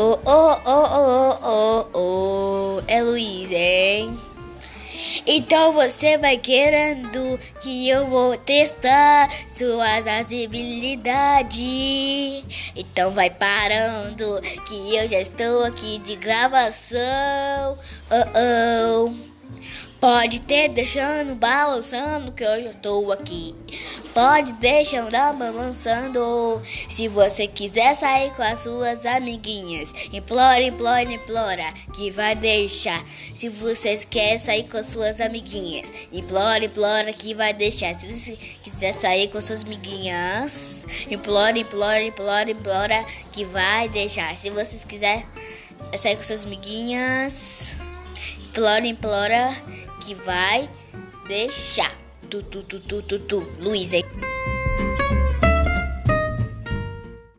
Oh, oh, oh, oh, oh, oh, é Luiz, hein? Então você vai querendo que eu vou testar suas habilidades. Então vai parando que eu já estou aqui de gravação. Oh, oh. Pode ter deixando balançando que eu já estou aqui. Pode deixar andar balançando. Se você quiser sair com as suas amiguinhas, implora, implora, implora que vai deixar. Se vocês querem sair com as suas amiguinhas, implora, implora que vai deixar. Se você quiser sair com suas amiguinhas, implora, implora, implora, implora que vai deixar. Se vocês quiserem sair com suas amiguinhas, implora, implora que vai deixar. Tu, tu, tu, tu, tu, tu. Luiz aí.